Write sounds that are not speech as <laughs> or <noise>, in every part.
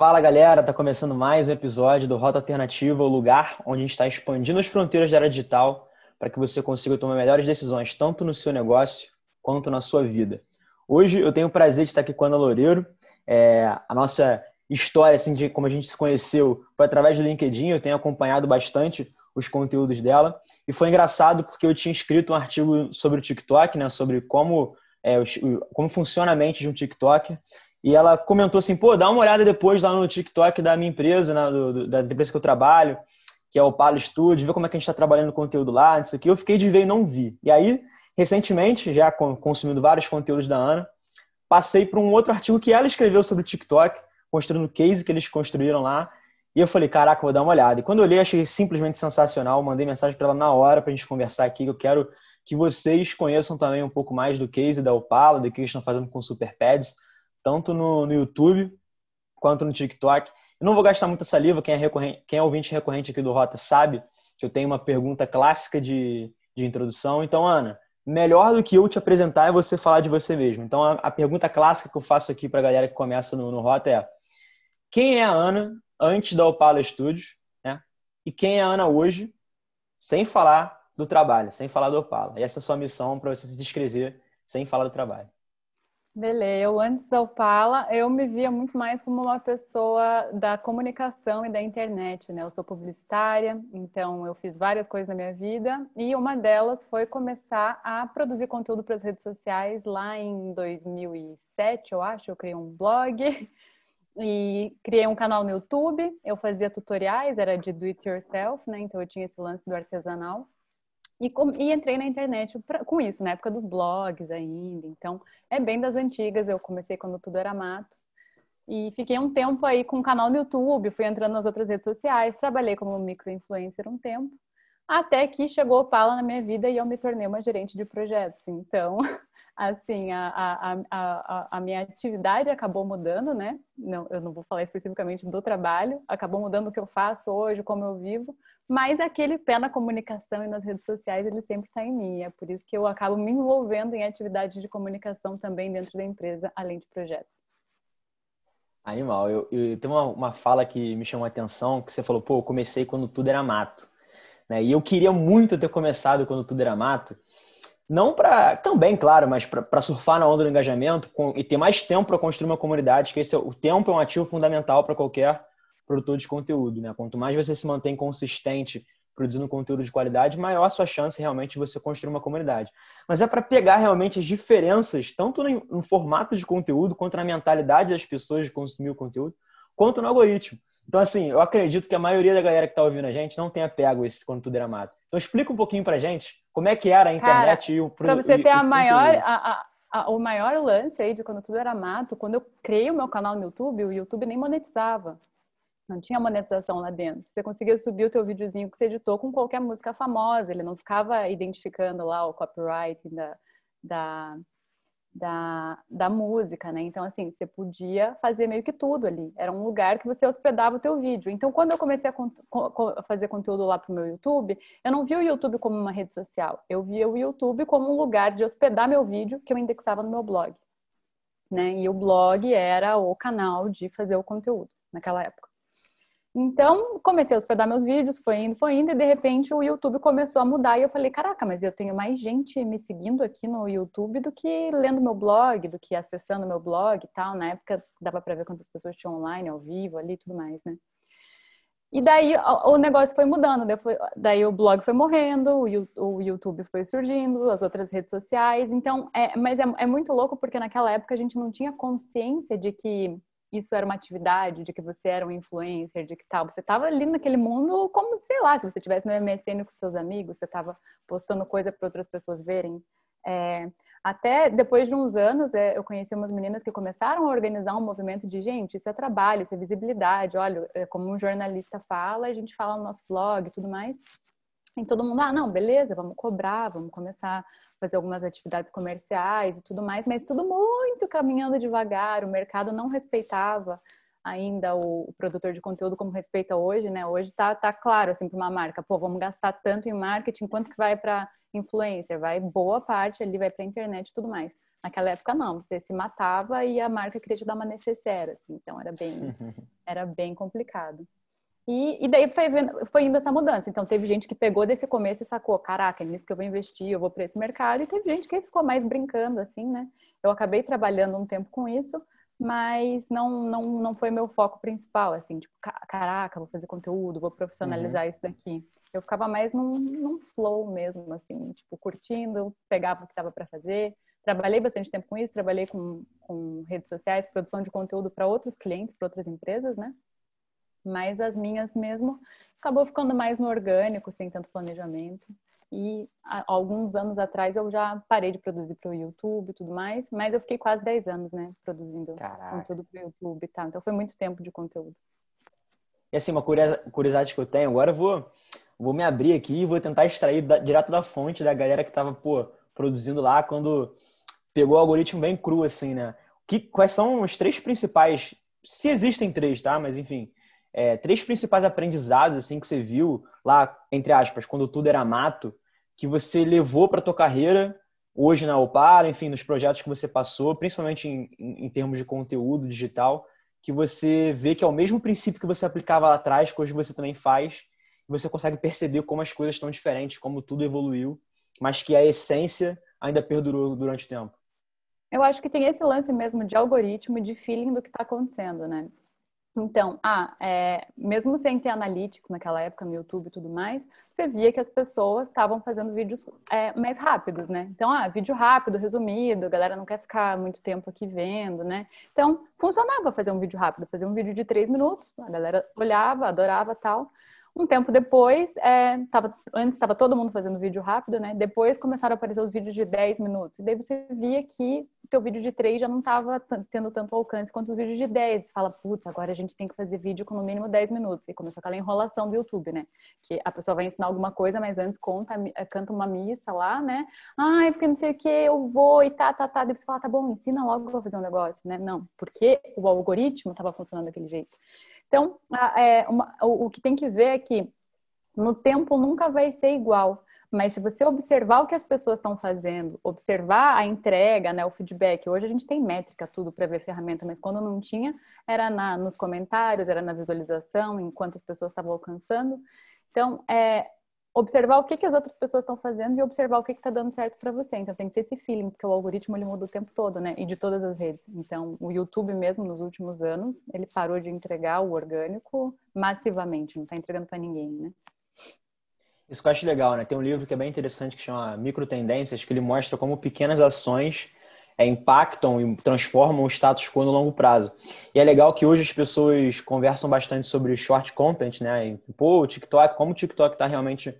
Fala galera, tá começando mais um episódio do Rota Alternativa, o lugar onde a gente está expandindo as fronteiras da área digital para que você consiga tomar melhores decisões, tanto no seu negócio quanto na sua vida. Hoje eu tenho o prazer de estar aqui com a Ana Loureiro. É, a nossa história, assim, de como a gente se conheceu, foi através do LinkedIn. Eu tenho acompanhado bastante os conteúdos dela. E foi engraçado porque eu tinha escrito um artigo sobre o TikTok, né? Sobre como, é, como funciona a mente de um TikTok. E ela comentou assim, pô, dá uma olhada depois lá no TikTok da minha empresa, né, do, da empresa que eu trabalho, que é o Palo Studio, vê como é que a gente está trabalhando conteúdo lá, isso aqui. Eu fiquei de ver e não vi. E aí, recentemente, já consumindo vários conteúdos da Ana, passei para um outro artigo que ela escreveu sobre o TikTok, mostrando o case que eles construíram lá. E eu falei, caraca, vou dar uma olhada. E quando eu olhei, achei simplesmente sensacional. Mandei mensagem para ela na hora para a gente conversar aqui. Eu quero que vocês conheçam também um pouco mais do case da Opala, do que eles estão fazendo com o Superpads tanto no, no YouTube quanto no TikTok. Eu não vou gastar muita saliva, quem é, recorrente, quem é ouvinte recorrente aqui do Rota sabe que eu tenho uma pergunta clássica de, de introdução. Então, Ana, melhor do que eu te apresentar é você falar de você mesmo. Então, a, a pergunta clássica que eu faço aqui para a galera que começa no, no Rota é: quem é a Ana antes da Opala Studios? Né? E quem é a Ana hoje, sem falar do trabalho, sem falar do Opala? E essa é a sua missão para você se descrever sem falar do trabalho. Beleza, eu antes da Opala, eu me via muito mais como uma pessoa da comunicação e da internet, né? Eu sou publicitária, então eu fiz várias coisas na minha vida e uma delas foi começar a produzir conteúdo para as redes sociais lá em 2007, eu acho, eu criei um blog <laughs> e criei um canal no YouTube, eu fazia tutoriais, era de do it yourself, né? Então eu tinha esse lance do artesanal. E, e, entrei na internet pra, com isso, na época dos blogs ainda. Então, é bem das antigas. Eu comecei quando tudo era mato. E fiquei um tempo aí com um canal no YouTube, fui entrando nas outras redes sociais, trabalhei como micro-influencer um tempo. Até que chegou o Pala na minha vida e eu me tornei uma gerente de projetos. Então, <laughs> assim, a, a, a, a, minha atividade acabou mudando, né? Não, eu não vou falar especificamente do trabalho, acabou mudando o que eu faço hoje, como eu vivo, mas aquele pé na comunicação e nas redes sociais, ele sempre está em mim. É por isso que eu acabo me envolvendo em atividades de comunicação também dentro da empresa, além de projetos. Animal. Eu, eu tenho uma, uma fala que me chamou a atenção, que você falou, pô, eu comecei quando tudo era mato. Né? E eu queria muito ter começado quando tudo era mato, não para também, claro, mas para surfar na onda do engajamento com, e ter mais tempo para construir uma comunidade, que esse, é o tempo é um ativo fundamental para qualquer produtor de conteúdo. Né? Quanto mais você se mantém consistente produzindo conteúdo de qualidade, maior a sua chance realmente de você construir uma comunidade. Mas é para pegar realmente as diferenças, tanto no, no, formato de conteúdo, quanto na mentalidade das pessoas de consumir o conteúdo, quanto no algoritmo. Então, assim, eu acredito que a maioria da galera que está ouvindo a gente não tenha pego esse quando tudo era mato. Então, explica um pouquinho pra gente como é que era a internet Cara, e o Para você ter a maior, a, a, o maior lance aí de quando tudo era mato, quando eu criei o meu canal no YouTube, o YouTube nem monetizava. Não tinha monetização lá dentro. Você conseguia subir o teu videozinho que você editou com qualquer música famosa. Ele não ficava identificando lá o copyright da, da, da, da música, né? Então, assim, você podia fazer meio que tudo ali. Era um lugar que você hospedava o teu vídeo. Então, quando eu comecei a, fazer conteúdo lá pro meu YouTube, eu não vi o YouTube como uma rede social. Eu via o YouTube como um lugar de hospedar meu vídeo que eu indexava no meu blog. Né? E o blog era o canal de fazer o conteúdo naquela época. Então, comecei a hospedar meus vídeos, foi indo, foi indo, e de repente o YouTube começou a mudar. E eu falei: caraca, mas eu tenho mais gente me seguindo aqui no YouTube do que lendo meu blog, do que acessando meu blog e tal. Na época dava para ver quantas pessoas tinham online, ao vivo ali tudo mais, né? E daí o negócio foi mudando, daí o blog foi morrendo, o YouTube foi surgindo, as outras redes sociais. Então, é, mas é, é muito louco porque naquela época a gente não tinha consciência de que isso era uma atividade, de que você era um influencer, de que tal. Você estava ali naquele mundo como, sei lá, se você estivesse no MSN com seus amigos, você estava postando coisa para outras pessoas verem. É, até depois de uns anos, é, eu conheci umas meninas que começaram a organizar um movimento de gente, isso é trabalho, isso é visibilidade. Olha, é, como um jornalista fala, a gente fala no nosso blog e tudo mais. E todo mundo, ah, não, beleza, vamos cobrar, vamos começar fazer algumas atividades comerciais e tudo mais, mas tudo muito caminhando devagar, o mercado não respeitava ainda o, o produtor de conteúdo como respeita hoje, né? Hoje tá, tá claro, assim, para uma marca, pô, vamos gastar tanto em marketing, quanto que vai para influencer? Vai boa parte ali, vai para internet e tudo mais. Naquela época não, você se matava e a marca queria te dar uma necessaire, assim, então era bem, <laughs> era bem complicado. E, e daí foi, foi indo essa mudança. Então, teve gente que pegou desse começo e sacou: caraca, é nisso que eu vou investir, eu vou para esse mercado. E teve gente que ficou mais brincando, assim, né? Eu acabei trabalhando um tempo com isso, mas não, não, não foi meu foco principal, assim, tipo, caraca, vou fazer conteúdo, vou profissionalizar uhum. isso daqui. Eu ficava mais num, num flow mesmo, assim, tipo, curtindo, pegava o que estava para fazer. Trabalhei bastante tempo com isso, trabalhei com, com redes sociais, produção de conteúdo para outros clientes, para outras empresas, né? Mas as minhas mesmo acabou ficando mais no orgânico, sem tanto planejamento. E há alguns anos atrás eu já parei de produzir para o YouTube e tudo mais, mas eu fiquei quase 10 anos, né, produzindo Caraca. conteúdo para o YouTube e tal. Então foi muito tempo de conteúdo. E assim, uma curiosidade que eu tenho, agora eu vou, vou me abrir aqui e vou tentar extrair da, direto da fonte da galera que estava pô, produzindo lá quando pegou o algoritmo bem cru, assim, né? Que, quais são os três principais, se existem três, tá? Mas enfim, é, três principais aprendizados assim que você viu lá, entre aspas, quando tudo era mato, que você levou para tua carreira hoje na Opara, enfim, nos projetos que você passou, principalmente em, em, em, termos de conteúdo digital, que você vê que é o mesmo princípio que você aplicava lá atrás, que hoje você também faz, e você consegue perceber como as coisas estão diferentes, como tudo evoluiu, mas que a essência ainda perdurou durante o tempo. Eu acho que tem esse lance mesmo de algoritmo e de feeling do que está acontecendo, né? Então, ah, é, mesmo sem ter analytics naquela época no YouTube e tudo mais, você via que as pessoas estavam fazendo vídeos é, mais rápidos, né? Então, ah, vídeo rápido, resumido, a galera não quer ficar muito tempo aqui vendo, né? Então, funcionava fazer um vídeo rápido, fazer um vídeo de três minutos, a galera olhava, adorava tal. Um tempo depois, é, tava, antes estava todo mundo fazendo vídeo rápido, né? Depois começaram a aparecer os vídeos de 10 minutos. E daí você via que o teu vídeo de 3 já não estava tendo tanto alcance quanto os vídeos de 10. Você fala, putz, agora a gente tem que fazer vídeo com no mínimo 10 minutos. E começou aquela enrolação do YouTube, né? Que a pessoa vai ensinar alguma coisa, mas antes conta, canta uma missa lá, né? Ai, porque não sei o que, eu vou e tá, tá, tá. Daí você fala, tá bom, ensina logo a fazer um negócio, né? Não, porque o algoritmo estava funcionando daquele jeito. Então, é, uma, o, o que tem que ver é que no tempo nunca vai ser igual. Mas se você observar o que as pessoas estão fazendo, observar a entrega, né, o feedback, hoje a gente tem métrica tudo para ver ferramenta, mas quando não tinha, era na, nos comentários, era na visualização, enquanto as pessoas estavam alcançando. Então, é, observar o que, que as outras pessoas estão fazendo e observar o que está dando certo para você. Então tem que ter esse feeling, porque o algoritmo ele muda o tempo todo, né? E de todas as redes. Então o YouTube mesmo nos últimos anos ele parou de entregar o orgânico massivamente, não está entregando para ninguém, né? Isso que eu acho legal, né? Tem um livro que é bem interessante que chama Micro Tendências, que ele mostra como pequenas ações é, impactam e transformam o status quo no longo prazo. E é legal que hoje as pessoas conversam bastante sobre short content, né? E, pô, o TikTok, como o TikTok está realmente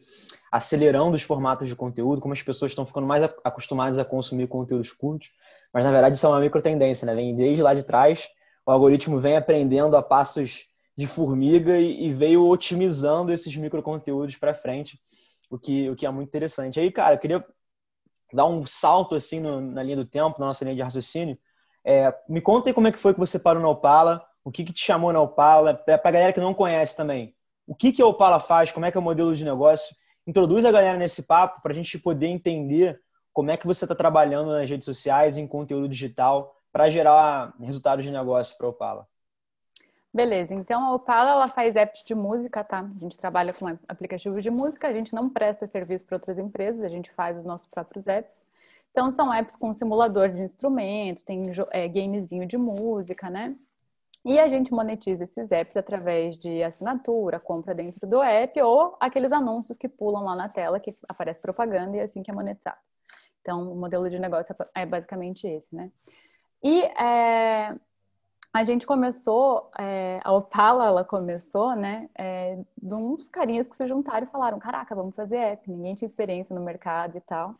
acelerando os formatos de conteúdo, como as pessoas estão ficando mais acostumadas a consumir conteúdos curtos. Mas na verdade isso é uma micro tendência, né? Vem desde lá de trás, o algoritmo vem aprendendo a passos de formiga e, e veio otimizando esses micro conteúdos para frente, o que, o que é muito interessante. Aí, cara, eu queria dar um salto assim no, na linha do tempo, na nossa linha de raciocínio. É, me conta aí como é que foi que você parou na Opala, o que, que te chamou na Opala, para a galera que não conhece também. O que, que a Opala faz, como é que é o modelo de negócio? Introduz a galera nesse papo para a gente poder entender como é que você está trabalhando nas redes sociais, em conteúdo digital, para gerar resultados de negócio para a Opala. Beleza, então a Opala ela faz apps de música, tá? A gente trabalha com aplicativos de música, a gente não presta serviço para outras empresas, a gente faz os nossos próprios apps. Então são apps com simulador de instrumento, tem é, gamezinho de música, né? E a gente monetiza esses apps através de assinatura, compra dentro do app ou aqueles anúncios que pulam lá na tela que aparece propaganda e é assim que é monetizado. Então o modelo de negócio é basicamente esse, né? E é, a gente começou, é, a Opala, ela começou, né, é, de uns carinhas que se juntaram e falaram, caraca, vamos fazer app. Ninguém tinha experiência no mercado e tal.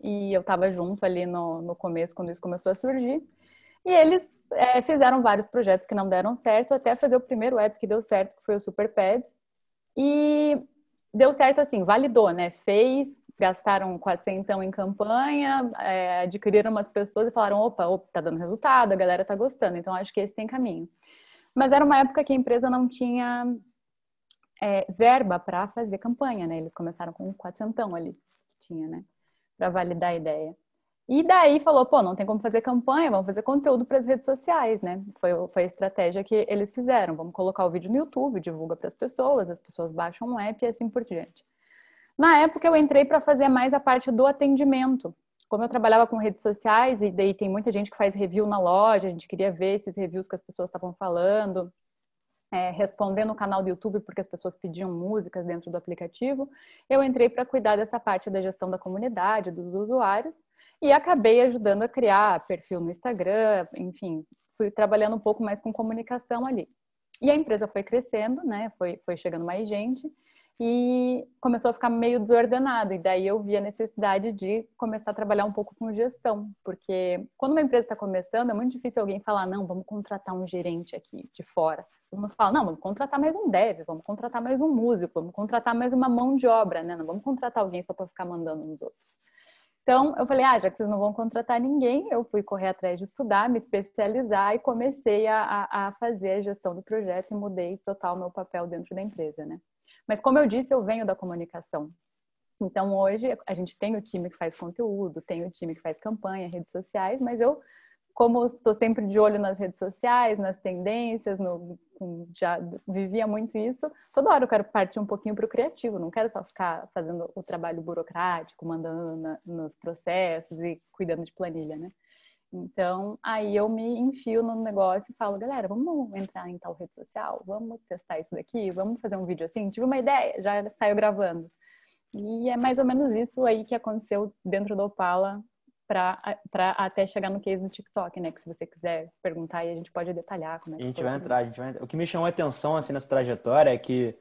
E eu estava junto ali no, no começo, quando isso começou a surgir. E eles é, fizeram vários projetos que não deram certo, até fazer o primeiro app que deu certo, que foi o Super Pads. E deu certo assim, validou, né? Fez, gastaram 400 em campanha, é, adquiriram umas pessoas e falaram, opa, opa, tá dando resultado, a galera tá gostando, então acho que esse tem caminho. Mas era uma época que a empresa não tinha é, verba para fazer campanha, né? Eles começaram com 400 ali, tinha, né? Para validar a ideia. E daí falou, pô, não tem como fazer campanha, vamos fazer conteúdo para as redes sociais, né? Foi, foi a estratégia que eles fizeram. Vamos colocar o vídeo no YouTube, divulga para as pessoas, as pessoas baixam um app e assim por diante. Na época eu entrei para fazer mais a parte do atendimento. Como eu trabalhava com redes sociais e daí tem muita gente que faz review na loja, a gente queria ver esses reviews que as pessoas estavam falando é, responder no canal do YouTube porque as pessoas pediam músicas dentro do aplicativo, eu entrei para cuidar dessa parte da gestão da comunidade, dos usuários, e acabei ajudando a criar perfil no Instagram, enfim, fui trabalhando um pouco mais com comunicação ali. E a empresa foi crescendo, né? Foi, foi chegando mais gente e começou a ficar meio desordenado. E daí eu vi a necessidade de começar a trabalhar um pouco com gestão, porque quando uma empresa está começando, é muito difícil alguém falar: não, vamos contratar um gerente aqui de fora. Todo mundo fala: não, vamos contratar mais um dev, vamos contratar mais um músico, vamos contratar mais uma mão de obra, né? Não vamos contratar alguém só para ficar mandando nos outros. Então, eu falei, ah, já que vocês não vão contratar ninguém, eu fui correr atrás de estudar, me especializar e comecei a, a fazer a gestão do projeto e mudei total meu papel dentro da empresa, né? Mas como eu disse, eu venho da comunicação. Então hoje a gente tem o time que faz conteúdo, tem o time que faz campanha, redes sociais, mas eu, como estou sempre de olho nas redes sociais, nas tendências, no, já vivia muito isso, toda hora eu quero partir um pouquinho para o criativo, não quero só ficar fazendo o trabalho burocrático, mandando na, nos processos e cuidando de planilha, né? Então, aí eu me enfio no negócio e falo, galera, vamos entrar em tal rede social, vamos testar isso daqui, vamos fazer um vídeo assim. Tive uma ideia, já saiu gravando. E é mais ou menos isso aí que aconteceu dentro do Opala para até chegar no case do TikTok, né? Que se você quiser perguntar aí, a gente pode detalhar como é que A gente vai entrar, a gente vai entrar. O que me chamou a atenção assim nessa trajetória é que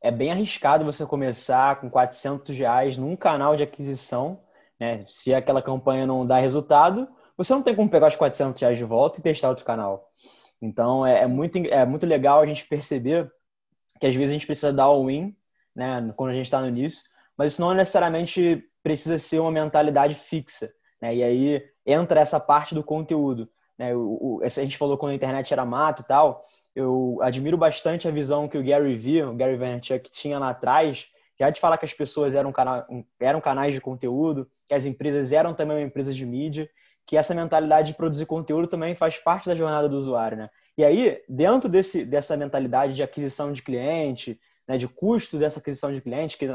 é bem arriscado você começar com 400 reais num canal de aquisição, né? Se aquela campanha não dá resultado, você não tem como pegar os 400 reais de volta e testar outro canal. Então, é, é muito, é muito legal a gente perceber que às vezes a gente precisa dar all-in, né, quando a gente está no início, mas isso não necessariamente precisa ser uma mentalidade fixa. Né? E aí entra essa parte do conteúdo. Né? O, o, a gente falou quando a internet era mato e tal. Eu admiro bastante a visão que o Gary Vee, o Gary Vaynerchuk, tinha lá atrás, já de falar que as pessoas eram, cana eram canais de conteúdo, que as empresas eram também uma empresa de mídia que essa mentalidade de produzir conteúdo também faz parte da jornada do usuário, né? E aí, dentro desse, dessa mentalidade de aquisição de cliente, né, de custo dessa aquisição de cliente, que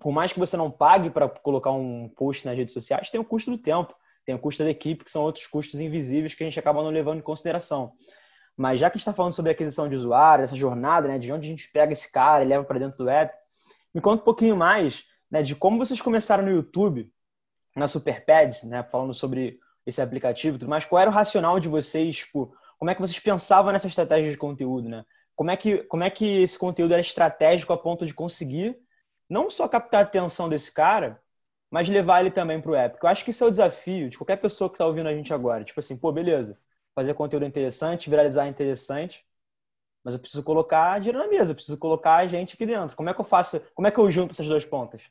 por mais que você não pague para colocar um post nas redes sociais, tem o custo do tempo, tem o custo da equipe, que são outros custos invisíveis que a gente acaba não levando em consideração. Mas já que a gente está falando sobre aquisição de usuário, essa jornada, né, de onde a gente pega esse cara e leva para dentro do app, me conta um pouquinho mais né, de como vocês começaram no YouTube na Superpads, né, falando sobre esse aplicativo, tudo mais, qual era o racional de vocês, tipo, como é que vocês pensavam nessa estratégia de conteúdo, né? Como é que como é que esse conteúdo era estratégico a ponto de conseguir não só captar a atenção desse cara, mas levar ele também para o app? Porque eu acho que isso é o desafio de qualquer pessoa que está ouvindo a gente agora. Tipo assim, pô, beleza, fazer conteúdo interessante, viralizar interessante, mas eu preciso colocar dinheiro na mesa, preciso colocar a gente aqui dentro. Como é que eu faço? Como é que eu junto essas duas pontas?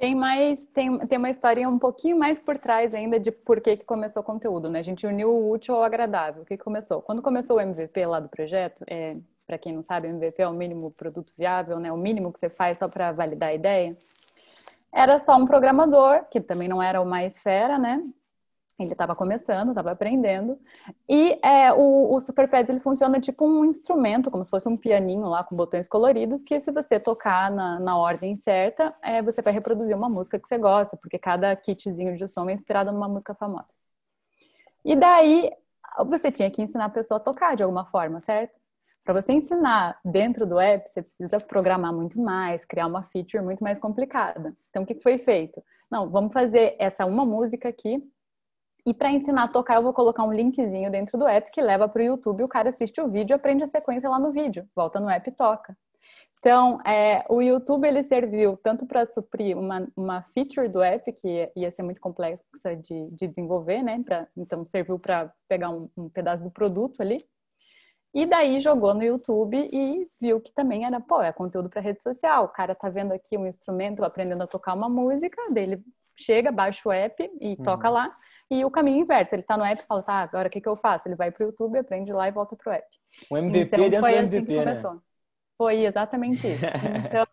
Tem mais, tem, tem uma história um pouquinho mais por trás ainda de por que, que começou o conteúdo, né? A gente uniu o útil ao agradável. O que, começou? Quando começou o MVP lá do projeto, é, para quem não sabe, MVP é o mínimo produto viável, né? O mínimo que você faz só para validar a ideia. Era só um programador, que também não era o mais fera, né? Ele estava começando, estava aprendendo. E é, o, o SuperPads ele funciona tipo um instrumento, como se fosse um pianinho lá com botões coloridos, que se você tocar na, na ordem certa, é, você vai reproduzir uma música que você gosta, porque cada kitzinho de som é inspirado numa música famosa. E daí você tinha que ensinar a pessoa a tocar de alguma forma, certo? Para você ensinar dentro do app, você precisa programar muito mais, criar uma feature muito mais complicada. Então, o que foi feito? Não, vamos fazer essa uma música aqui e para ensinar a tocar, eu vou colocar um linkzinho dentro do app que leva para o YouTube. O cara assiste o vídeo, aprende a sequência lá no vídeo, volta no app e toca. Então, é, o YouTube ele serviu tanto para suprir uma, uma feature do app que ia ser muito complexa de, de desenvolver, né? Pra, então, serviu para pegar um, um pedaço do produto ali. E daí jogou no YouTube e viu que também era, pô, é conteúdo para rede social. O cara tá vendo aqui um instrumento, aprendendo a tocar uma música, dele chega, baixa o app e uhum. toca lá. E o caminho inverso, ele tá no app e fala, tá, agora o que, que eu faço? Ele vai pro YouTube, aprende lá e volta pro app. O MVP então, dentro foi do assim MVP, que começou. Né? Foi exatamente isso. <laughs> Então,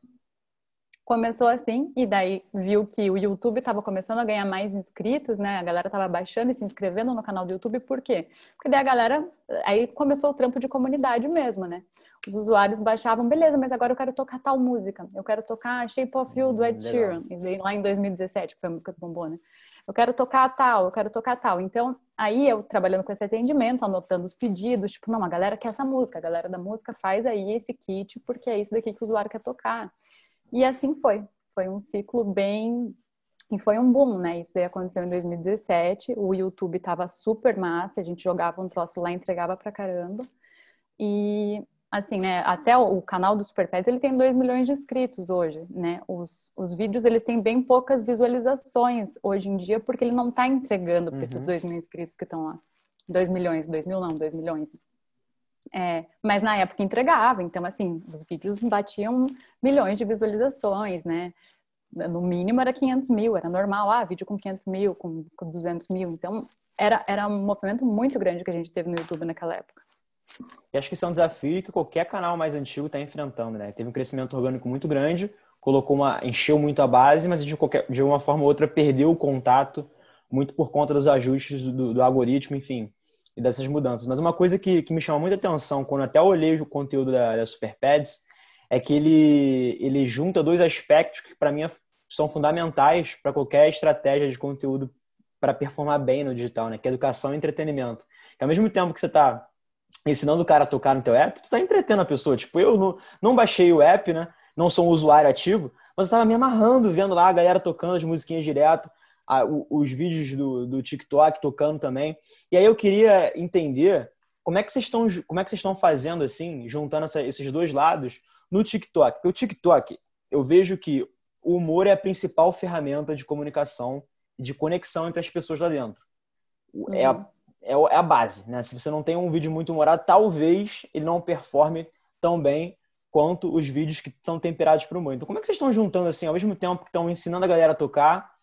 começou assim, e daí viu que o YouTube estava começando a ganhar mais inscritos, né? A galera estava baixando e se inscrevendo no canal do YouTube, por quê? Porque daí a galera, aí começou o trampo de comunidade mesmo, né? Os usuários baixavam, beleza, mas agora eu quero tocar tal música, eu quero tocar Shape of You do Ed Sheeran, lá em 2017, que foi a música do Bombom, né? Eu quero tocar tal, eu quero tocar tal. Então, aí eu trabalhando com esse atendimento, anotando os pedidos, tipo, não, a galera quer essa música, a galera da música faz aí esse kit, porque é isso daqui que o usuário quer tocar. E assim foi. Foi um ciclo bem. E foi um boom, né? Isso daí aconteceu em 2017. O YouTube tava super massa, a gente jogava um troço lá, entregava pra caramba. E assim, né, até o canal do Super Pets, ele tem 2 milhões de inscritos hoje, né? Os, os vídeos, eles têm bem poucas visualizações hoje em dia, porque ele não tá entregando para esses 2 uhum. mil inscritos que estão lá. 2 milhões, 2 mil não, 2 milhões. É, mas na época entregava, então assim, os vídeos batiam milhões de visualizações, né? No mínimo era 500 mil, era normal, ah, vídeo com 500 mil, com, com 200 mil, então era, era um movimento muito grande que a gente teve no YouTube naquela época. E acho que isso é um desafio que qualquer canal mais antigo está enfrentando, né? Teve um crescimento orgânico muito grande, colocou uma, encheu muito a base, mas de, qualquer, de uma forma ou outra perdeu o contato, muito por conta dos ajustes do, do algoritmo, enfim e dessas mudanças. Mas uma coisa que, que me chama muita atenção quando até olhei o conteúdo da, da Superpads é que ele, ele junta dois aspectos que para mim são fundamentais para qualquer estratégia de conteúdo para performar bem no digital, né? Que é educação e entretenimento. Que ao mesmo tempo que você está ensinando o cara a tocar no teu app, tu está entretendo a pessoa. Tipo, eu não, não baixei o app, né? Não sou um usuário ativo, mas eu estava me amarrando vendo lá a galera tocando as musiquinhas direto a, os vídeos do, do TikTok tocando também. E aí eu queria entender como é que vocês estão, como é que vocês estão fazendo assim, juntando essa, esses dois lados no TikTok. Porque o TikTok, eu vejo que o humor é a principal ferramenta de comunicação de conexão entre as pessoas lá dentro. É, a, uhum. É, é a base, né? Se você não tem um vídeo muito humorado, talvez ele não performe tão bem quanto os vídeos que são temperados para o. Então, como é que vocês estão juntando assim, ao mesmo tempo que estão ensinando a galera a tocar,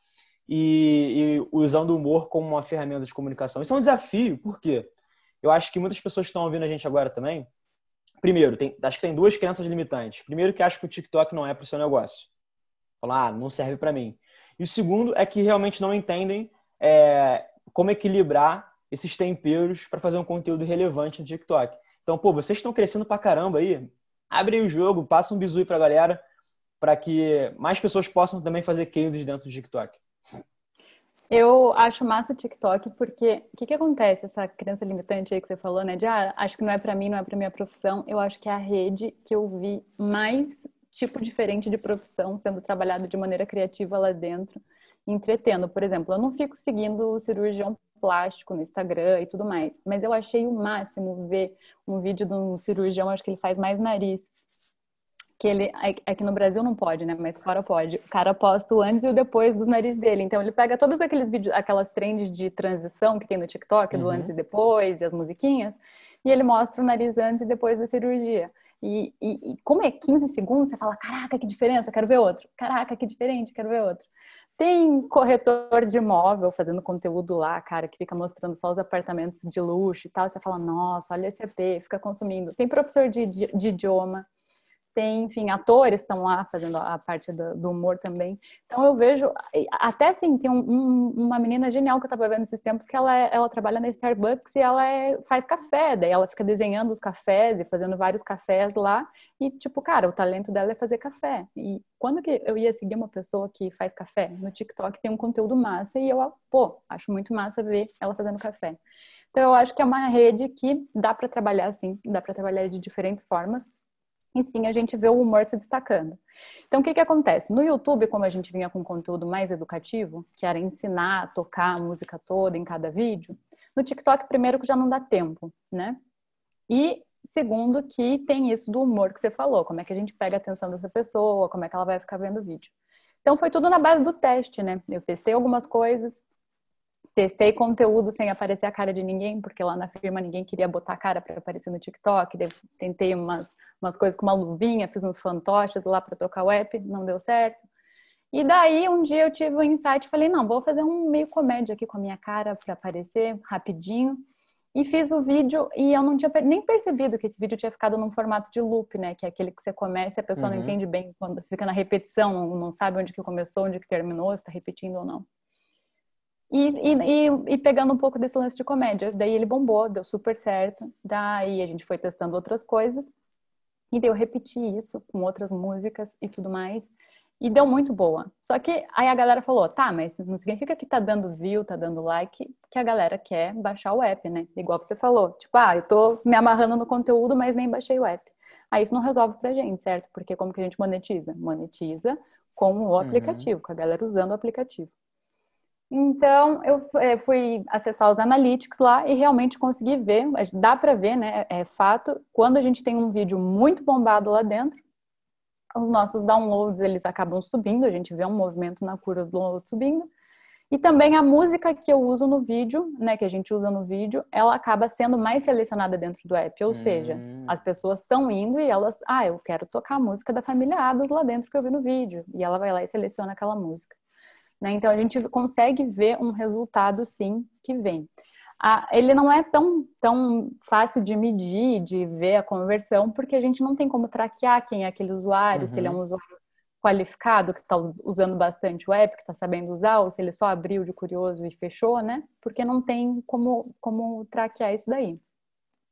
e, e, usando o humor como uma ferramenta de comunicação. Isso é um desafio, por quê? Eu acho que muitas pessoas que estão ouvindo a gente agora também. Primeiro, tem, acho que tem duas crenças limitantes. Primeiro, que acho que o TikTok não é para o seu negócio. Falar, ah, não serve para mim. E o segundo é que realmente não entendem é, como equilibrar esses temperos para fazer um conteúdo relevante no TikTok. Então, pô, vocês estão crescendo pra caramba aí. Abre aí o jogo, passa um bisu aí pra galera, para que mais pessoas possam também fazer cases dentro do TikTok. Eu acho massa o TikTok porque o que, que acontece? Essa criança limitante aí que você falou, né? De ah, acho que não é para mim, não é para minha profissão. Eu acho que é a rede que eu vi mais tipo diferente de profissão sendo trabalhado de maneira criativa lá dentro, entretendo. Por exemplo, eu não fico seguindo o cirurgião plástico no Instagram e tudo mais, mas eu achei o máximo ver um vídeo de um cirurgião, acho que ele faz mais nariz, que ele aqui no Brasil não pode, né? Mas fora pode. O cara posta o antes e o depois dos nariz dele. Então ele pega todos aqueles vídeos, aquelas trends de transição que tem no TikTok, do uhum. antes e depois, e as musiquinhas, e ele mostra o nariz antes e depois da cirurgia. E, e, e como é 15 segundos, você fala: caraca, que diferença, quero ver outro. Caraca, que diferente, quero ver outro. Tem corretor de imóvel fazendo conteúdo lá, cara, que fica mostrando só os apartamentos de luxo e tal. Você fala, nossa, olha esse EP, fica consumindo. Tem professor de, de, de idioma, tem, enfim, atores estão lá fazendo a parte do, do, humor também. Então eu vejo, até assim, tem um, um, uma menina genial que eu estava vendo esses tempos que ela, é, ela trabalha na Starbucks e ela é, faz café, daí ela fica desenhando os cafés e fazendo vários cafés lá. E, tipo, cara, o talento dela é fazer café. E quando que eu ia seguir uma pessoa que faz café? No TikTok tem um conteúdo massa e eu, pô, acho muito massa ver ela fazendo café. Então eu acho que é uma rede que dá para trabalhar assim, dá para trabalhar de diferentes formas e sim a gente vê o humor se destacando. Então, o que, que acontece? No YouTube, como a gente vinha com conteúdo mais educativo, que era ensinar a tocar a música toda em cada vídeo, no TikTok, primeiro, que já não dá tempo, né? E segundo, que tem isso do humor que você falou, como é que a gente pega a atenção dessa pessoa, como é que ela vai ficar vendo o vídeo. Então, foi tudo na base do teste, né? Eu testei algumas coisas, testei conteúdo sem aparecer a cara de ninguém, porque lá na firma ninguém queria botar a cara para aparecer no TikTok. Tentei umas, umas coisas com uma luvinha, fiz uns fantoches lá para tocar o app, não deu certo. E daí um dia eu tive um insight, falei, não, vou fazer um meio comédia aqui com a minha cara para aparecer rapidinho. E fiz o vídeo e eu não tinha nem percebido que esse vídeo tinha ficado num formato de loop, né? Que é aquele que você começa e a pessoa uhum. não entende bem quando fica na repetição, não sabe onde que começou, onde que terminou, se tá repetindo ou não. E, e, e, pegando um pouco desse lance de comédia. Daí ele bombou, deu super certo. Daí a gente foi testando outras coisas. E daí eu repeti isso com outras músicas e tudo mais. E deu muito boa. Só que aí a galera falou, tá, mas não significa que tá dando view, tá dando like, que a galera quer baixar o app, né? Igual você falou. Tipo, ah, eu tô me amarrando no conteúdo, mas nem baixei o app. Aí isso não resolve pra gente, certo? Porque como que a gente monetiza? Monetiza com o uhum. aplicativo, uhum. com a galera usando o aplicativo. Então, eu é, fui acessar os analytics lá e realmente consegui ver, dá para ver, né? É fato, quando a gente tem um vídeo muito bombado lá dentro, os nossos downloads eles acabam subindo, a gente vê um movimento na curva do download subindo. E também a música que eu uso no vídeo, né, que a gente usa no vídeo, ela acaba sendo mais selecionada dentro do app, ou hum. seja, as pessoas estão indo e elas, ah, eu quero tocar a música da família Adams lá dentro que eu vi no vídeo, e ela vai lá e seleciona aquela música. Né? Então a gente consegue ver um resultado sim que vem. Ah, ele não é tão, tão fácil de medir, de ver a conversão, porque a gente não tem como traquear quem é aquele usuário, uhum. se ele é um uhum. usuário qualificado, que está usando bastante o app, que está sabendo usar, ou se ele só abriu de curioso e fechou, né? Porque não tem como, como traquear isso daí.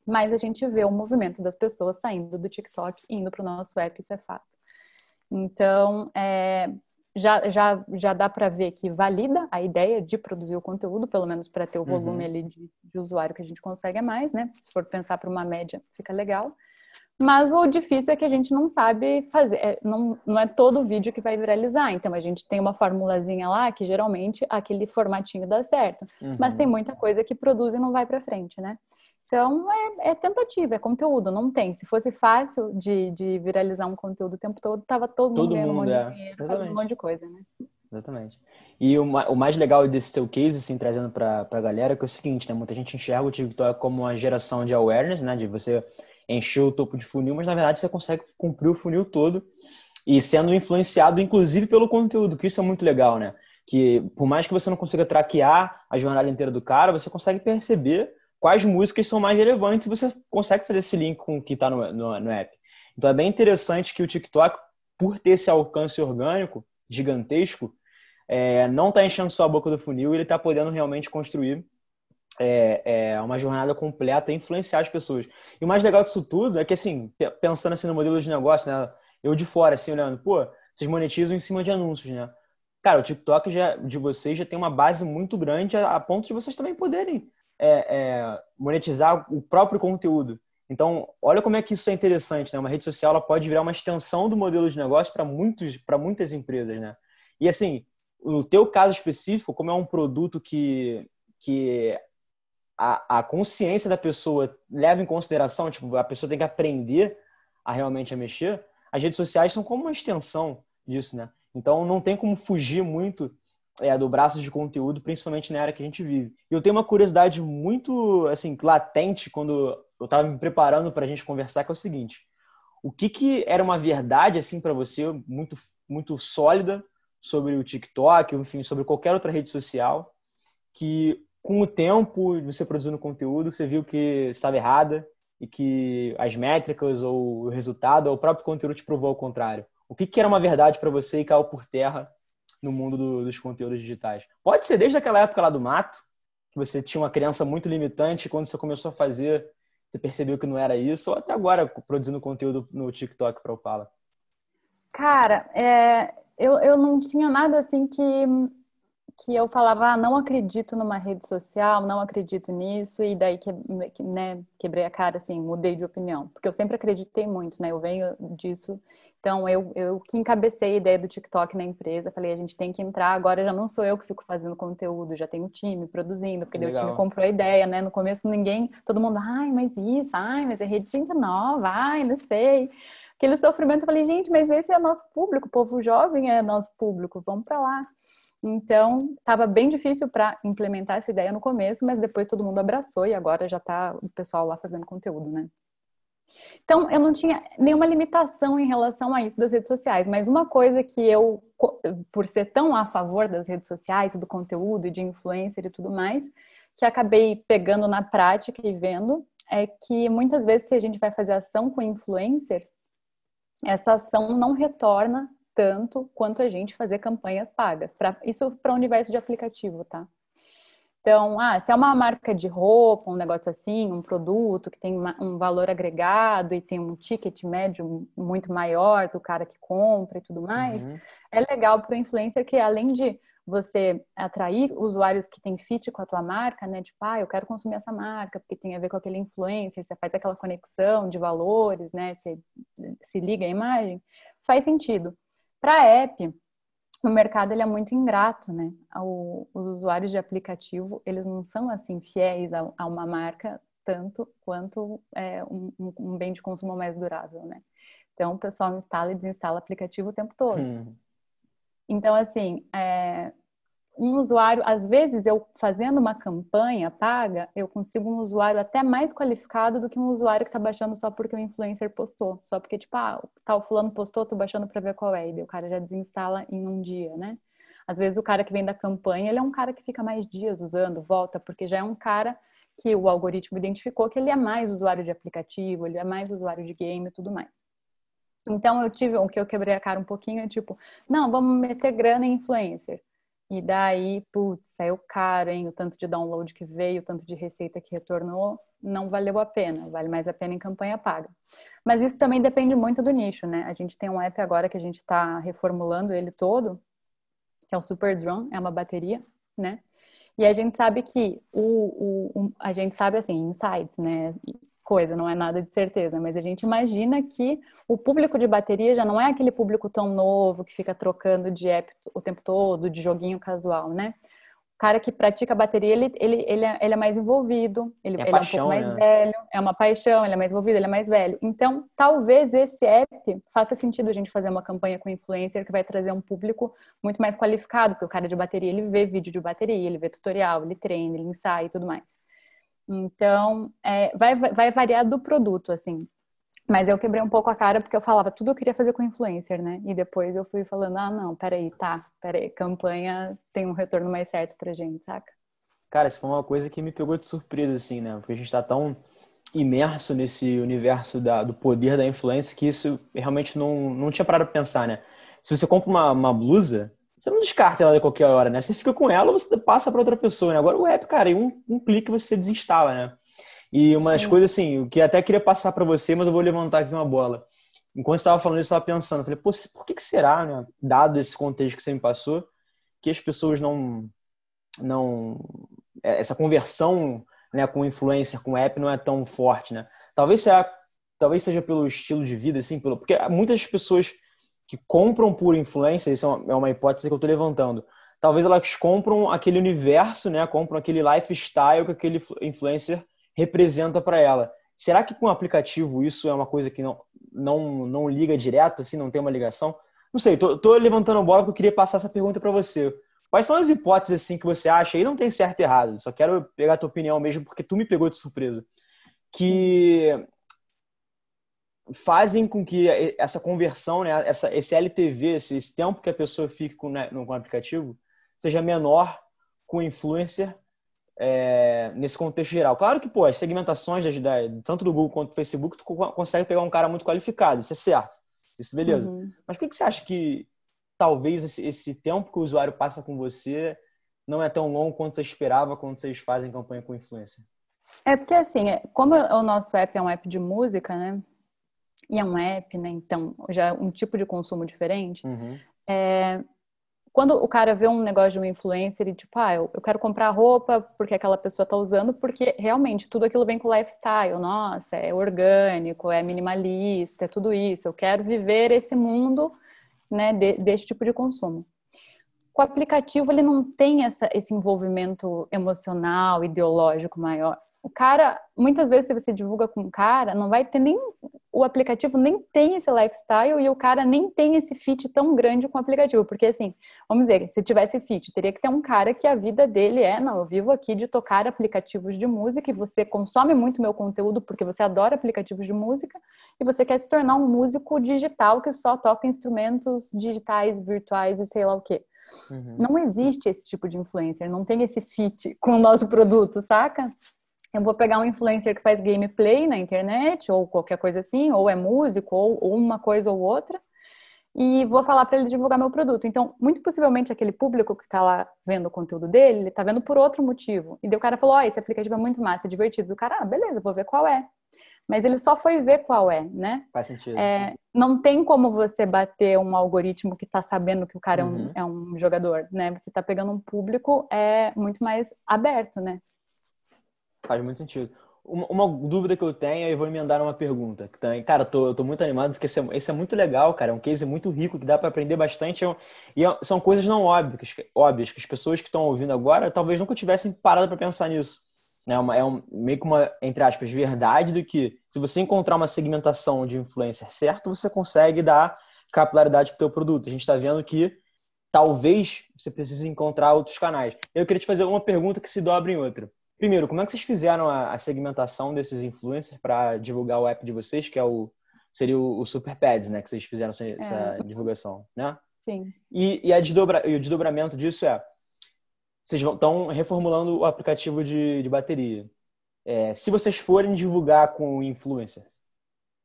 Mas a gente vê o movimento das pessoas saindo do TikTok e indo para o nosso app, isso é fato. Então, é, já, já, já dá para ver que valida a ideia de produzir o conteúdo, pelo menos para ter o volume uhum. ali de, de, usuário que a gente consegue a mais, né? Se for pensar para uma média, fica legal. Mas o difícil é que a gente não sabe fazer, é, não, não é todo vídeo que vai viralizar. Então a gente tem uma formulazinha lá que geralmente aquele formatinho dá certo. Uhum. Mas tem muita coisa que produz e não vai para frente, né? Então, é, é, tentativa, é conteúdo, não tem. Se fosse fácil de, de viralizar um conteúdo o tempo todo, tava todo mundo todo ganhando mundo, um monte é. de dinheiro, fazendo um monte de coisa, né? Exatamente. E o, o mais legal desse seu case, assim, trazendo para a galera, é que é o seguinte, né? Muita gente enxerga o TikTok como uma geração de awareness, né? De você encher o topo de funil, mas na verdade você consegue cumprir o funil todo e sendo influenciado, inclusive, pelo conteúdo, que isso é muito legal, né? Que por mais que você não consiga traquear a jornada inteira do cara, você consegue perceber quais músicas são mais relevantes você consegue fazer esse link com o que está no, no, no, app. Então é bem interessante que o TikTok, por ter esse alcance orgânico gigantesco, é, não está enchendo só a boca do funil, ele está podendo realmente construir é, é, uma jornada completa e influenciar as pessoas. E o mais legal disso tudo é que, assim, pensando assim no modelo de negócio, né? Eu de fora, assim, olhando, pô, vocês monetizam em cima de anúncios, né? Cara, o TikTok já, de vocês já tem uma base muito grande a, a ponto de vocês também poderem é, é, monetizar o próprio conteúdo. Então, olha como é que isso é interessante, né? Uma rede social ela pode virar uma extensão do modelo de negócio para muitos, para muitas empresas, né? E assim, no teu caso específico, como é um produto que, que a, a consciência da pessoa leva em consideração, tipo, a pessoa tem que aprender a realmente a mexer, as redes sociais são como uma extensão disso, né? Então, não tem como fugir muito é, do braço de conteúdo, principalmente na era que a gente vive. E eu tenho uma curiosidade muito assim latente quando eu estava me preparando para a gente conversar, que é o seguinte: o que, que era uma verdade assim para você muito muito sólida sobre o TikTok, enfim, sobre qualquer outra rede social, que com o tempo você produzindo conteúdo, você viu que estava errada e que as métricas ou o resultado ou o próprio conteúdo te provou ao contrário. O que, que era uma verdade para você e caiu por terra no mundo do, dos conteúdos digitais. Pode ser desde aquela época lá do mato, que você tinha uma criança muito limitante, quando você começou a fazer, você percebeu que não era isso, ou até agora produzindo conteúdo no TikTok para o Pala. Cara, é, eu, eu não tinha nada assim que que eu falava, ah, não acredito numa rede social, não acredito nisso, e daí que, né, quebrei a cara, assim, mudei de opinião. Porque eu sempre acreditei muito, né? Eu venho disso. Então, eu, eu que encabecei a ideia do TikTok na empresa, falei, a gente tem que entrar, agora já não sou eu que fico fazendo conteúdo, já tenho um time produzindo, porque o time comprou a ideia, né? No começo ninguém, todo mundo, ai, mas isso, ai, mas é rede nova, ai, não sei. Aquele sofrimento, eu falei, gente, mas esse é nosso público, o povo jovem é nosso público, vamos para lá. Então, estava bem difícil para implementar essa ideia no começo, mas depois todo mundo abraçou e agora já está o pessoal lá fazendo conteúdo, né? Então, eu não tinha nenhuma limitação em relação a isso das redes sociais, mas uma coisa que eu, por ser tão a favor das redes sociais, do conteúdo e de influencer e tudo mais, que acabei pegando na prática e vendo é que muitas vezes se a gente vai fazer ação com influencers, essa ação não retorna tanto quanto a gente fazer campanhas pagas. Pra, isso para o universo de aplicativo, tá? Então, ah, se é uma marca de roupa, um negócio assim, um produto que tem um valor agregado e tem um ticket médio muito maior do cara que compra e tudo mais, uhum. é legal para o influencer que além de você atrair usuários que têm fit com a tua marca, né? Tipo, ah, eu quero consumir essa marca porque tem a ver com aquele influencer, você faz aquela conexão de valores, né? Você se liga à imagem, faz sentido. Para app, o mercado ele é muito ingrato, né? O, os usuários de aplicativo, eles não são assim fiéis a, a uma marca tanto quanto é, um, um, bem de consumo mais durável, né? Então, o pessoal instala e desinstala aplicativo o tempo todo. Hum. Então, assim, é, um usuário, às vezes eu fazendo uma campanha paga, eu consigo um usuário até mais qualificado do que um usuário que está baixando só porque o influencer postou. Só porque, tipo, ah, tal fulano postou, tô baixando para ver qual é. E o cara já desinstala em um dia, né? Às vezes o cara que vem da campanha, ele é um cara que fica mais dias usando, volta, porque já é um cara que o algoritmo identificou que ele é mais usuário de aplicativo, ele é mais usuário de game e tudo mais. Então eu tive, o que eu quebrei a cara um pouquinho é tipo, não, vamos meter grana em influencer. E daí, putz, saiu caro, hein? O tanto de download que veio, o tanto de receita que retornou, não valeu a pena. Vale mais a pena em campanha paga. Mas isso também depende muito do nicho, né? A gente tem um app agora que a gente está reformulando ele todo, que é o Super Drone, é uma bateria, né? E a gente sabe que o, o, o a gente sabe assim, insights, né? Coisa, não é nada de certeza, mas a gente imagina que o público de bateria já não é aquele público tão novo que fica trocando de app o tempo todo, de joguinho casual, né? O cara que pratica bateria, ele, ele, ele, é, ele é mais envolvido, ele, é, ele paixão, é um pouco mais né? velho, é uma paixão, ele é mais envolvido, ele é mais velho. Então, talvez esse app faça sentido a gente fazer uma campanha com influencer que vai trazer um público muito mais qualificado, porque o cara de bateria, ele vê vídeo de bateria, ele vê tutorial, ele treina, ele ensaia e tudo mais. Então, é, vai, vai variar do produto, assim. Mas eu quebrei um pouco a cara porque eu falava tudo eu queria fazer com influencer, né? E depois eu fui falando, ah, não, peraí, tá, peraí, campanha tem um retorno mais certo pra gente, saca? Cara, isso foi uma coisa que me pegou de surpresa, assim, né? Porque a gente tá tão imerso nesse universo da, do poder da influência que isso realmente não, não tinha parado pra pensar, né? Se você compra uma, uma blusa, você não descarta ela a qualquer hora, né? Você fica com ela, você passa para outra pessoa, né? Agora o app, cara, em um, um clique você desinstala, né? E uma das coisas assim, o que até queria passar para você, mas eu vou levantar aqui uma bola. Enquanto você estava falando isso, eu estava pensando, eu falei, pô, por que, que será, né? Dado esse contexto que você me passou, que as pessoas não, não, é, essa conversão, né, com influencer, com app não é tão forte, né? Talvez seja, talvez seja pelo estilo de vida, assim, pelo, porque muitas pessoas que compram por influência, isso é, é uma hipótese que eu estou levantando. Talvez elas compram aquele universo, né? Compram aquele lifestyle que aquele influencer representa para ela. Será que com o aplicativo isso é uma coisa que não, não, não liga direto, assim, não tem uma ligação? Não sei, tô, tô levantando bola porque eu queria passar essa pergunta para você. Quais são as hipóteses assim que você acha? E não tem certo e errado. Só quero pegar a tua opinião mesmo porque tu me pegou de surpresa. Que fazem com que essa conversão, né, essa, esse LTV, esse, esse tempo que a pessoa fica com, né, com o aplicativo, seja menor com o influencer é, nesse contexto geral. Claro que, pô, as segmentações da, tanto do Google quanto do Facebook, tu consegue pegar um cara muito qualificado, isso é certo. Isso beleza. Uhum. Mas por que, que você acha que talvez esse, esse tempo que o usuário passa com você não é tão longo quanto você esperava quando vocês fazem campanha com influencer? É porque, assim, é, como o nosso app é um app de música, né? E é um app, né? Então, já é um tipo de consumo diferente. Uhum. É, quando o cara vê um negócio de um influencer e tipo, ah, eu, eu quero comprar roupa porque aquela pessoa tá usando, porque realmente tudo aquilo vem com lifestyle, nossa, é orgânico, é minimalista, é tudo isso. Eu quero viver esse mundo, né, de, desse tipo de consumo. Com o aplicativo, ele não tem essa, esse envolvimento emocional, ideológico maior o cara, muitas vezes, se você divulga com um cara, não vai ter nem. O aplicativo nem tem esse lifestyle e o cara nem tem esse fit tão grande com o aplicativo. Porque, assim, vamos dizer, se tivesse fit, teria que ter um cara que a vida dele é: não, eu vivo aqui de tocar aplicativos de música e você consome muito meu conteúdo porque você adora aplicativos de música e você quer se tornar um músico digital que só toca instrumentos digitais, virtuais e sei lá o quê. Uhum. Não existe esse tipo de influencer, não tem esse fit com o nosso produto, saca? Eu vou pegar um influencer que faz gameplay na internet, ou qualquer coisa assim, ou é músico, ou, ou uma coisa ou outra, e vou falar para ele divulgar meu produto. Então, muito possivelmente aquele público que está lá vendo o conteúdo dele, ele está vendo por outro motivo. E daí o cara falou: Ó, oh, esse aplicativo é muito massa, é divertido. O cara, ah, beleza, vou ver qual é. Mas ele só foi ver qual é, né? Faz sentido. É, não tem como você bater um algoritmo que está sabendo que o cara uhum. é, um, é, um, jogador, né? Você está pegando um público é muito mais aberto, né? Faz muito sentido. Uma, uma, dúvida que eu tenho, e vou emendar uma pergunta. Cara, eu tô, eu tô muito animado porque esse é, esse é, muito legal, cara. É um case muito rico que dá para aprender bastante. É e é, são coisas não óbvias, óbvias que as pessoas que estão ouvindo agora talvez nunca tivessem parado para pensar nisso. É, uma, é um, meio que uma, entre aspas, verdade do que se você encontrar uma segmentação de influencer certo, você consegue dar capilaridade para o teu produto. A gente está vendo que talvez você precise encontrar outros canais. Eu queria te fazer uma pergunta que se dobra em outra. Primeiro, como é que vocês fizeram a, a segmentação desses influencers para divulgar o app de vocês, que é o seria o, o Super Pads, né? Que vocês fizeram essa, é. essa divulgação, né? Sim. E, e, a desdobra, e o desdobramento disso é vocês estão reformulando o aplicativo de, de bateria. É, se vocês forem divulgar com influencers,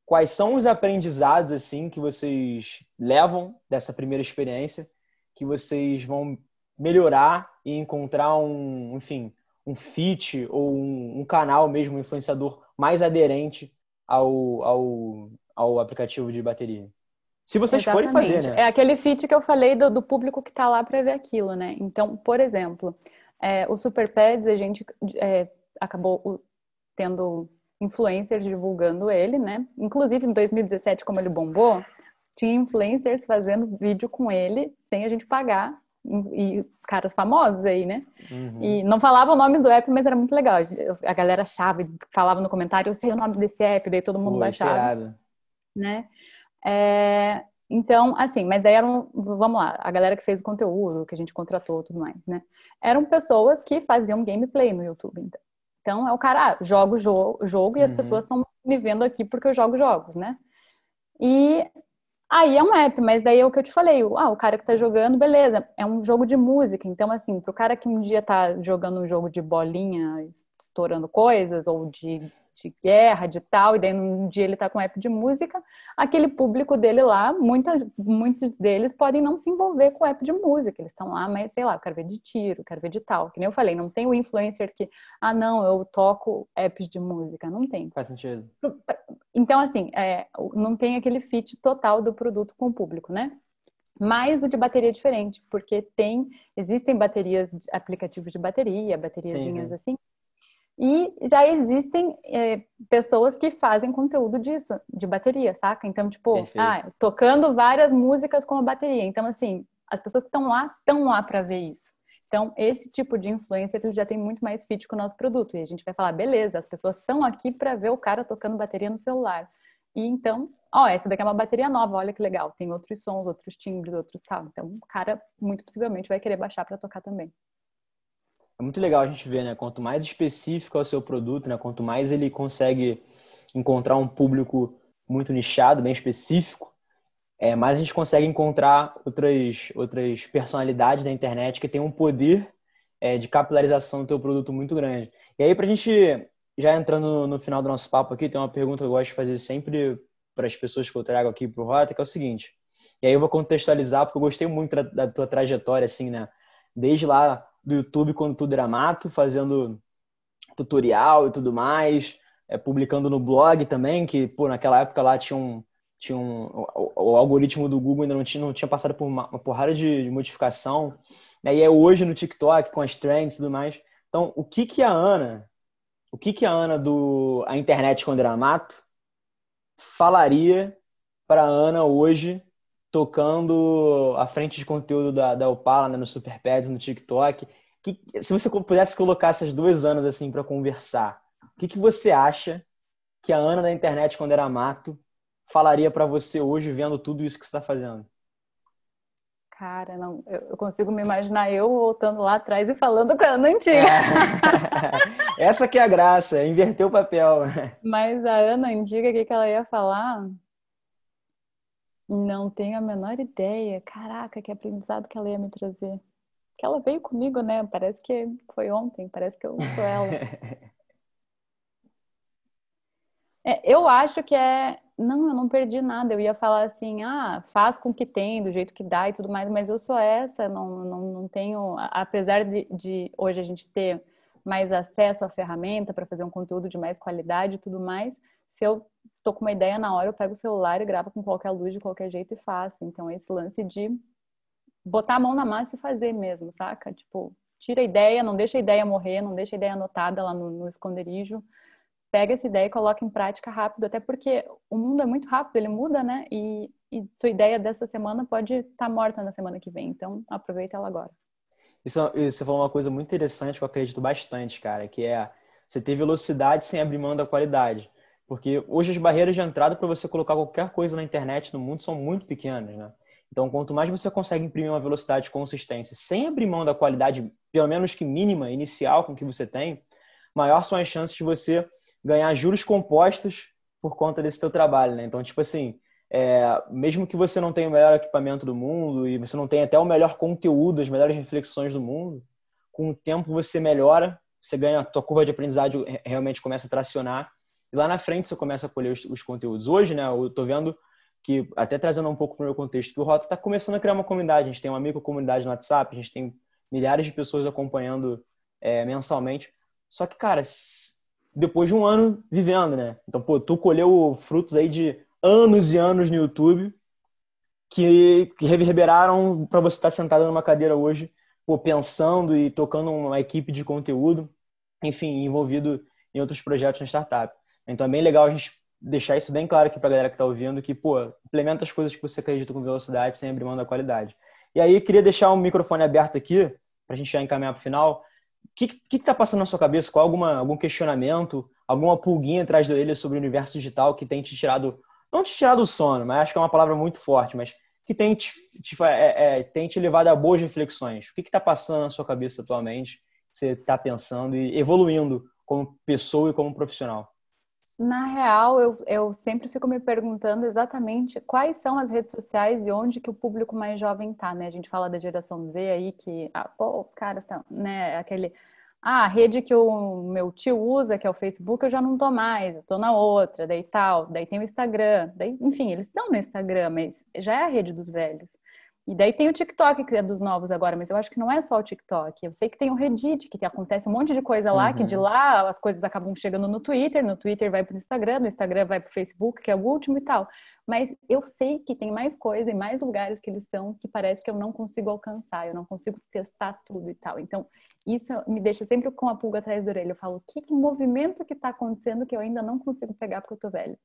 quais são os aprendizados assim que vocês levam dessa primeira experiência que vocês vão melhorar e encontrar um, enfim, um fit ou um, um canal mesmo, um influenciador mais aderente ao, ao, ao aplicativo de bateria. Se vocês Exatamente. forem fazer, né? É aquele fit que eu falei do, do público que está lá para ver aquilo, né? Então, por exemplo, é, o Super Pads, a gente é, acabou tendo influencers divulgando ele, né? Inclusive, em 2017, como ele bombou, tinha influencers fazendo vídeo com ele sem a gente pagar e caras famosos aí, né? Uhum. E não falava o nome do app, mas era muito legal. A galera achava e falava no comentário, eu sei o nome desse app, daí todo mundo Pô, baixava. Né? É, então, assim, mas daí eram, vamos lá, a galera que fez o conteúdo, que a gente contratou tudo mais, né? Eram pessoas que faziam gameplay no YouTube. Então, então é o cara, ah, jogo jogo, jogo e as uhum. pessoas estão me vendo aqui porque eu jogo jogos, né? E Aí é um app, mas daí é o que eu te falei, ah, o cara que tá jogando, beleza, é um jogo de música. Então, assim, pro cara que um dia tá jogando um jogo de bolinha, estourando coisas, ou de de guerra, de tal, e daí um dia ele tá com app de música, aquele público dele lá, muita, muitos deles podem não se envolver com app de música, eles estão lá, mas sei lá, eu quero ver de tiro, quero ver de tal, que nem eu falei, não tem o influencer que, ah não, eu toco apps de música, não tem. Faz sentido. Então, assim, é, não tem aquele fit total do produto com o público, né? Mas o de bateria é diferente, porque tem, existem baterias, aplicativos de bateria, bateriazinhas assim, e já existem é, pessoas que fazem conteúdo disso, de bateria, saca? Então, tipo, ah, tocando várias músicas com a bateria. Então, assim, as pessoas que estão lá, estão lá para ver isso. Então, esse tipo de influencer ele já tem muito mais fit com o nosso produto. E a gente vai falar, beleza, as pessoas estão aqui para ver o cara tocando bateria no celular. E então, ó, essa daqui é uma bateria nova, olha que legal. Tem outros sons, outros timbres, outros tal. Então, o cara muito possivelmente vai querer baixar para tocar também é muito legal a gente ver, né? Quanto mais específico é o seu produto, né? Quanto mais ele consegue encontrar um público muito nichado, bem específico, é, mais a gente consegue encontrar outras, outras personalidades da internet que têm um poder é, de capilarização do teu produto muito grande. E aí, para a gente, já entrando no, no, final do nosso papo aqui, tem uma pergunta que eu gosto de fazer sempre para as pessoas que eu trago aqui para o Rota, que é o seguinte. E aí eu vou contextualizar, porque eu gostei muito da, da tua trajetória, assim, né? Desde lá do YouTube quando tudo era mato, fazendo tutorial e tudo mais, é, publicando no blog também, que pô, naquela época lá tinha um, tinha um, o, o algoritmo do Google ainda não tinha, não tinha passado por uma, uma porrada de, de modificação. E aí é hoje no TikTok com as trends e tudo mais. Então, o que que a Ana, o que que a Ana do a internet quando era mato falaria para Ana hoje tocando à frente de conteúdo da, da Opala, né, no Superpads, no TikTok. Que, se você pudesse colocar essas duas Anas assim para conversar, o que, que você acha que a Ana da internet, quando era mato, falaria para você hoje, vendo tudo isso que você está fazendo? Cara, não, eu consigo me imaginar eu voltando lá atrás e falando com a Ana antiga. É. <laughs> Essa que é a graça, inverter o papel. Mas a Ana antiga, o que, que ela ia falar? Não tenho a menor ideia. Caraca, que aprendizado que ela ia me trazer. Que ela veio comigo, né? Parece que foi ontem, parece que eu sou ela. é, eu acho que é. Não, eu não perdi nada. Eu ia falar assim, ah, faz com que tem, do jeito que dá e tudo mais, mas eu sou essa, não, não, não tenho. Apesar de, de hoje a gente ter mais acesso à ferramenta para fazer um conteúdo de mais qualidade e tudo mais, se eu tô com uma ideia na hora, eu pego o celular e gravo com qualquer luz, de qualquer jeito e faço. Então, esse lance de botar a mão na massa e fazer mesmo, saca? Tipo, tira a ideia, não deixa a ideia morrer, não deixa a ideia anotada lá no, no esconderijo. Pega essa ideia e coloca em prática rápido, até porque o mundo é muito rápido, ele muda, né? E, e tua ideia dessa semana pode estar tá morta na semana que vem. Então, aproveita ela agora. Isso, você falou uma coisa muito interessante que eu acredito bastante, cara, que é você ter velocidade sem abrir mão da qualidade. Porque hoje as barreiras de entrada para você colocar qualquer coisa na internet no mundo são muito pequenas, né? Então, quanto mais você consegue imprimir uma velocidade de consistência sem abrir mão da qualidade, pelo menos que mínima, inicial com que você tem, maior são as chances de você ganhar juros compostos por conta desse teu trabalho, né? Então, tipo assim, é, mesmo que você não tenha o melhor equipamento do mundo e você não tenha até o melhor conteúdo, as melhores reflexões do mundo, com o tempo você melhora, você ganha, a tua curva de aprendizagem realmente começa a tracionar e lá na frente você começa a colher os, os conteúdos. Hoje, né, eu tô vendo que, até trazendo um pouco para o meu contexto, que o Rota está começando a criar uma comunidade. A gente tem uma micro comunidade no WhatsApp, a gente tem milhares de pessoas acompanhando é, mensalmente. Só que, cara, depois de um ano vivendo, né? Então, pô, tu colheu frutos aí de anos e anos no YouTube que, que reverberaram para você estar sentado numa cadeira hoje, pô, pensando e tocando uma equipe de conteúdo, enfim, envolvido em outros projetos na startup. Então é bem legal a gente deixar isso bem claro aqui para a galera que está ouvindo, que, pô, implementa as coisas que você acredita com velocidade, sem abrir mão da qualidade. E aí, queria deixar o um microfone aberto aqui, para a gente já encaminhar para o final. O que está passando na sua cabeça? Qual alguma, algum questionamento, alguma pulguinha atrás da orelha sobre o universo digital que tem te tirado, não te tirado do sono, mas acho que é uma palavra muito forte, mas que tem te, te é, é, tem te levado a boas reflexões? O que está passando na sua cabeça atualmente? Você está pensando e evoluindo como pessoa e como profissional? Na real, eu, eu sempre fico me perguntando exatamente quais são as redes sociais e onde que o público mais jovem tá, né? A gente fala da geração Z aí que, ah, pô, os caras estão, né? Aquele, ah, a rede que o meu tio usa, que é o Facebook, eu já não tô mais, eu tô na outra, daí tal, daí tem o Instagram, daí, enfim, eles estão no Instagram, mas já é a rede dos velhos. E daí tem o TikTok, que é dos novos agora, mas eu acho que não é só o TikTok. Eu sei que tem o Reddit, que acontece um monte de coisa lá, uhum. que de uhum. lá as coisas acabam chegando no Twitter, no Twitter vai para o Instagram, no Instagram vai para o Facebook, que é o último e tal. Mas eu sei que tem mais coisa e mais lugares que eles estão que parece que eu não consigo alcançar, eu não consigo testar tudo e tal. Então, isso me deixa sempre com a pulga atrás da orelha. Eu falo, que, que movimento que está acontecendo que eu ainda não consigo pegar porque eu tô velha?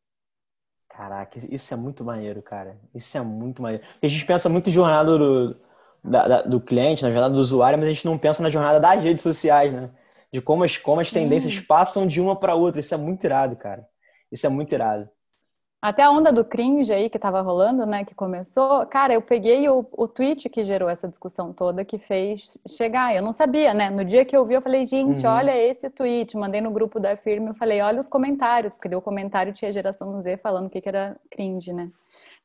Caraca, isso é muito maneiro, cara. Isso é muito maneiro. A gente pensa muito em jornada do, da, da, do cliente, na jornada do usuário, mas a gente não pensa na jornada das redes sociais, né? De como as, como as tendências passam de uma para outra. Isso é muito irado, cara. Isso é muito irado. Até a onda do cringe aí que tava rolando, né, que começou, cara, eu peguei o, o tweet que gerou essa discussão toda, que fez chegar. Eu não sabia, né? No dia que eu vi, eu falei, gente, uhum. olha esse tweet. Mandei no grupo da firma, eu falei, olha os comentários, porque deu comentário, tinha geração Z falando o que, que era cringe, né?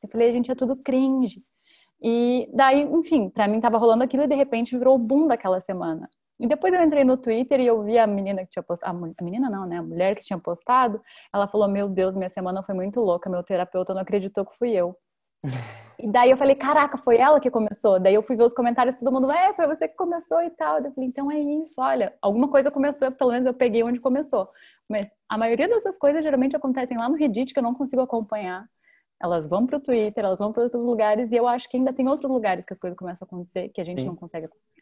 Eu falei, gente, é tudo cringe. E daí, enfim, para mim tava rolando aquilo e de repente virou o boom daquela semana. E depois eu entrei no Twitter e eu vi a menina que tinha postado, a menina não, né, a mulher que tinha postado, ela falou, meu Deus, minha semana foi muito louca, meu terapeuta não acreditou que fui eu. <laughs> E daí eu falei, caraca, foi ela que começou. Daí eu fui ver os comentários, todo mundo, é, foi você que começou e tal. Eu falei, então é isso, olha, alguma coisa começou, pelo menos eu peguei onde começou. Mas a maioria dessas coisas geralmente acontecem lá no Reddit, que eu não consigo acompanhar. Elas vão para o Twitter, elas vão para outros lugares, e eu acho que ainda tem outros lugares que as coisas começam a acontecer que a gente Sim. não consegue acompanhar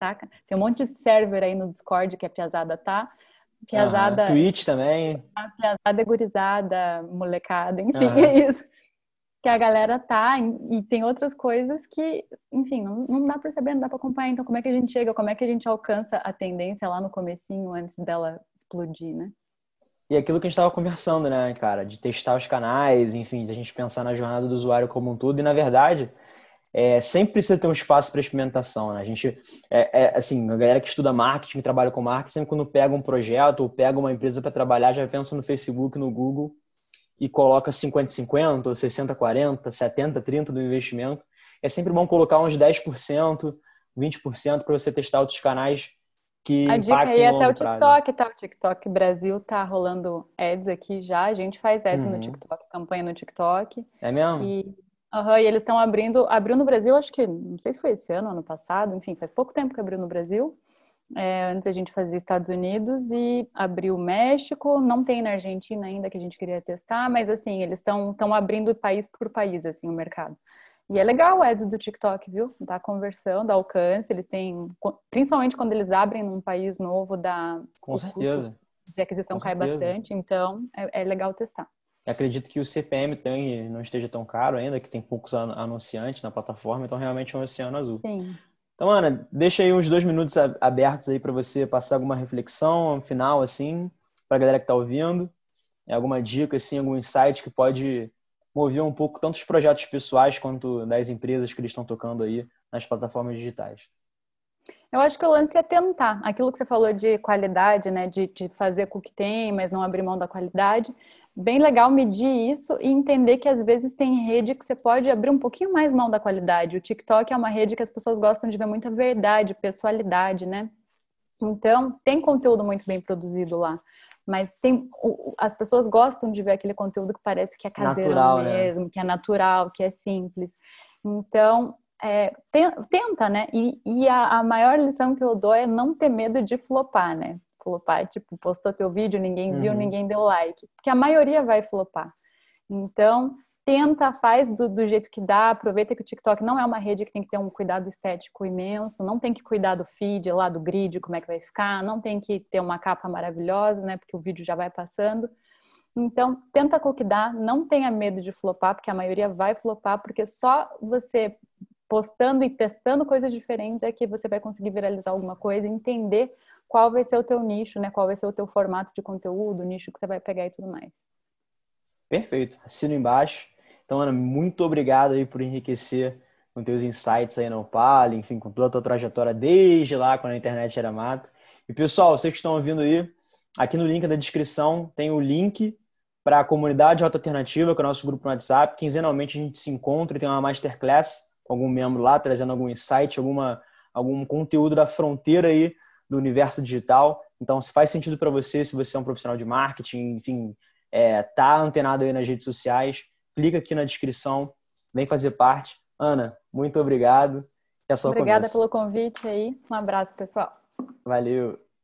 saca? Tem um monte de server aí no Discord que a Piazada tá. Piazada. Uhum. Twitch também. A Piazada é gurizada, molecada, enfim, <laughs> é isso. Que a galera tá, e tem outras coisas que, enfim, não, não dá pra saber, não dá pra acompanhar. Então, como é que a gente chega, como é que a gente alcança a tendência lá no comecinho, antes dela explodir, né? E aquilo que a gente estava conversando, né, cara, de testar os canais, enfim, de a gente pensar na jornada do usuário como um todo. E, na verdade, é, sempre precisa ter um espaço para experimentação. Né? A gente, é, é, assim, a galera que estuda marketing, que trabalha com marketing, sempre quando pega um projeto ou pega uma empresa para trabalhar, já pensa no Facebook, no Google e coloca 50-50, ou 60-40, 70-30 do investimento. É sempre bom colocar uns 10%, 20% para você testar outros canais que A dica aí é até o TikTok, tá? O TikTok Brasil tá rolando ads aqui já. A gente faz ads uhum. no TikTok, campanha no TikTok. É mesmo? E, uhum, e eles estão abrindo, abriu no Brasil, acho que, não sei se foi esse ano, ano passado, enfim, faz pouco tempo que abriu no Brasil. É, antes a gente fazia Estados Unidos e abriu México, não tem na Argentina ainda que a gente queria testar, mas assim, eles estão abrindo país por país, assim, o mercado. E é legal o ads do TikTok, viu? Dá conversão, dá alcance. Eles têm, principalmente quando eles abrem num país novo, dá. Com certeza. De aquisição Com cai certeza. bastante, então é, é, legal testar. Acredito que o CPM também não esteja tão caro ainda, que tem poucos anunciantes na plataforma, então realmente é um oceano azul. Sim. Então, Ana, deixa aí uns dois minutos abertos aí para você passar alguma reflexão final, assim, para a galera que está ouvindo. Alguma dica, assim, algum insight que pode mover um pouco tanto os projetos pessoais quanto das empresas que eles estão tocando aí nas plataformas digitais? Eu acho que o lance é tentar. Aquilo que você falou de qualidade, né? De, de fazer com o que tem, mas não abrir mão da qualidade. Bem legal medir isso e entender que às vezes tem rede que você pode abrir um pouquinho mais mão da qualidade. O TikTok é uma rede que as pessoas gostam de ver muita verdade, pessoalidade, né? Então, tem conteúdo muito bem produzido lá. Mas tem, as pessoas gostam de ver aquele conteúdo que parece que é caseiro natural, né? mesmo, né? que é natural, que é simples. Então, é, tenta, né? E, e a, a, maior lição que eu dou é não ter medo de flopar, né? Flopar, tipo, postou teu vídeo, ninguém uhum. viu, ninguém deu like. Porque a maioria vai flopar. Então, tenta, faz do, do, jeito que dá, aproveita que o TikTok não é uma rede que tem que ter um cuidado estético imenso, não tem que cuidar do feed lá, do grid, como é que vai ficar, não tem que ter uma capa maravilhosa, né, porque o vídeo já vai passando. Então, tenta com o que dá, não tenha medo de flopar, porque a maioria vai flopar, porque só você postando e testando coisas diferentes é que você vai conseguir viralizar alguma coisa, entender qual vai ser o teu nicho, né, qual vai ser o teu formato de conteúdo, o nicho que você vai pegar e tudo mais. Perfeito. Assino embaixo. Então, Ana, muito obrigado aí por enriquecer com teus insights aí no Opala, enfim, com toda a tua trajetória desde lá, quando a internet era mato. E, pessoal, vocês que estão ouvindo aí, aqui no link da descrição tem o link para a comunidade Rota Alternativa, que é o nosso grupo no WhatsApp. Quinzenalmente a gente se encontra e tem uma masterclass algum membro lá, trazendo algum insight, alguma, algum conteúdo da fronteira aí do universo digital. Então, se faz sentido para você, se você é um profissional de marketing, enfim, é, tá antenado aí nas redes sociais, clica aqui na descrição, vem fazer parte. Ana, muito obrigado. É Obrigada começo. pelo convite aí. Um abraço, pessoal. Valeu.